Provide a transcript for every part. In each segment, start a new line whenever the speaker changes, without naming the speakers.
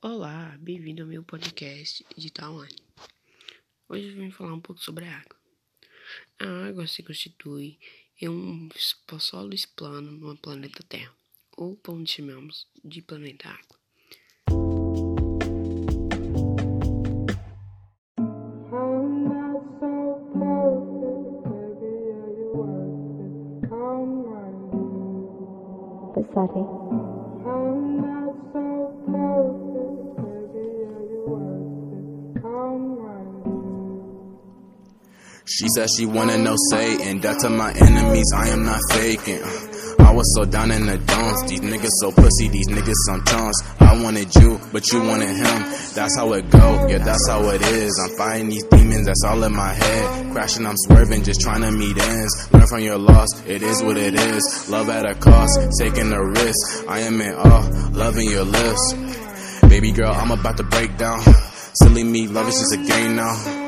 Olá, bem-vindo ao meu podcast Digital Online. Hoje eu vim falar um pouco sobre a água. A água se constitui em um sólido plano no planeta Terra, ou como chamamos de planeta Água.
She said she wanna know Satan. Death to my enemies, I am not faking. I was so down in the dumps. These niggas so pussy, these niggas some chunks. I wanted you, but you wanted him. That's how it go, yeah, that's how it is. I'm fighting these demons, that's all in my head. Crashing, I'm swerving, just trying to meet ends. Learn from your loss, it is what it is. Love at a cost, taking a risk. I am in awe, loving your lips. Baby girl, I'm about to break down. Silly me, love is just a game now.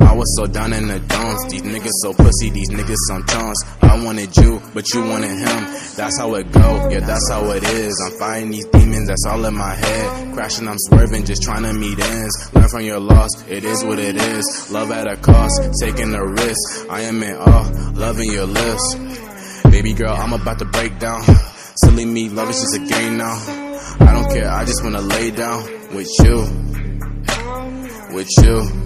I was so down in the dumps. These niggas so pussy, these niggas some chunks. I wanted you, but you wanted him. That's how it go, yeah, that's how it is. I'm fighting these demons, that's all in my head. Crashing, I'm swerving, just trying to meet ends. Learn from your loss, it is what it is. Love at a cost, taking a risk. I am in awe, loving your lips. Baby girl, I'm about to break down. Silly me, love is just a game now. I don't care, I just wanna lay down with you. With you.